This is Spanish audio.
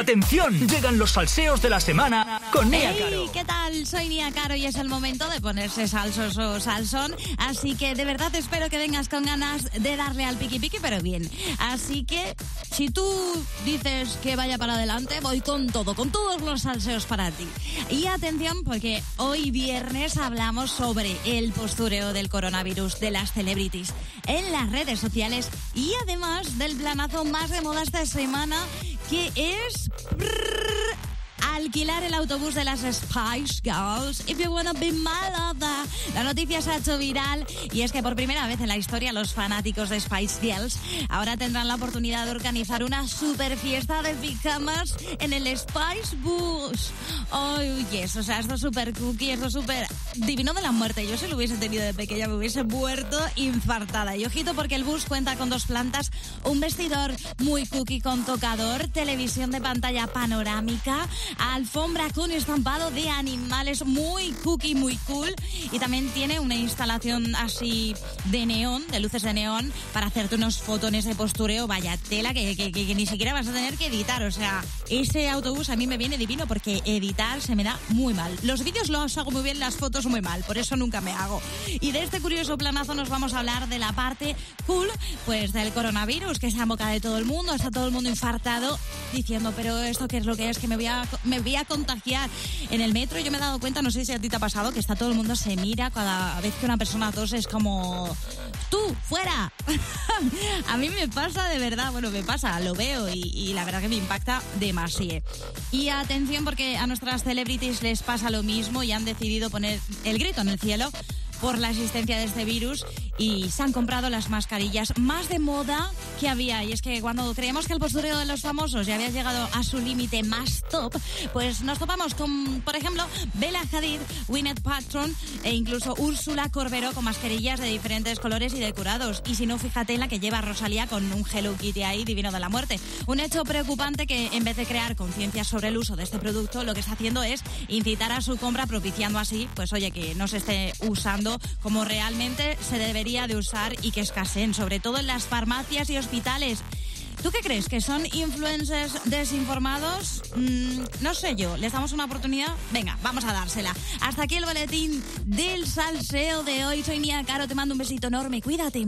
Atención, llegan los salseos de la semana con Nia Caro. ¿qué tal? Soy Nia Caro y es el momento de ponerse salsos o salsón. Así que de verdad espero que vengas con ganas de darle al piqui piqui, pero bien. Así que si tú dices que vaya para adelante, voy con todo, con todos los salseos para ti. Y atención, porque hoy viernes hablamos sobre el postureo del coronavirus de las celebrities en las redes sociales y además del planazo más de moda esta semana que es alquilar el autobús de las Spice Girls if you wanna be my. La noticia se ha hecho viral y es que por primera vez en la historia los fanáticos de Spice Girls ahora tendrán la oportunidad de organizar una super fiesta de pijamas en el Spice Bus. Ay, yes, o sea, esto es súper cookie, esto es súper divino de la muerte. Yo si lo hubiese tenido de pequeña me hubiese muerto infartada. Y ojito porque el bus cuenta con dos plantas, un vestidor muy cookie con tocador, televisión de pantalla panorámica, alfombra con estampado de animales muy cookie, muy cool. Y también tiene una instalación así de neón, de luces de neón, para hacerte unos fotones de postureo. Vaya tela que, ni siquiera vas a tener que editar. O sea, ese autobús a mí me viene divino porque editar se me da muy mal. Los vídeos los hago muy bien, las fotos muy mal, por eso nunca me hago. Y de este curioso planazo nos vamos a hablar de la parte cool, pues del coronavirus, que está en boca de todo el mundo, está todo el mundo infartado diciendo, pero esto qué es lo que es, que me voy a, me voy a contagiar. En el metro yo me he dado cuenta, no sé si a ti te ha pasado, que está todo el mundo se mira cada vez que una persona tose, es como, tú, fuera. a mí me pasa de verdad, bueno, me pasa, lo veo y, y la verdad que me impacta demasiado. Y atención porque a nuestras celebrities les pasa lo mismo y han decidido poner el grito en el cielo por la existencia de este virus y se han comprado las mascarillas más de moda que había. Y es que cuando creemos que el postureo de los famosos ya había llegado a su límite más top, pues nos topamos con, por ejemplo, Bella Hadid, Gwyneth Paltrow e incluso Úrsula Corberó con mascarillas de diferentes colores y decorados. Y si no, fíjate en la que lleva Rosalía con un Hello Kitty ahí divino de la muerte. Un hecho preocupante que en vez de crear conciencia sobre el uso de este producto, lo que está haciendo es incitar a su compra propiciando así, pues oye, que no se esté usando como realmente se debería de usar y que escaseen, sobre todo en las farmacias y hospitales. ¿Tú qué crees? ¿Que son influencers desinformados? Mm, no sé yo. ¿Les damos una oportunidad? Venga, vamos a dársela. Hasta aquí el boletín del salseo de hoy. Soy Nia Caro, te mando un besito enorme. Cuídate.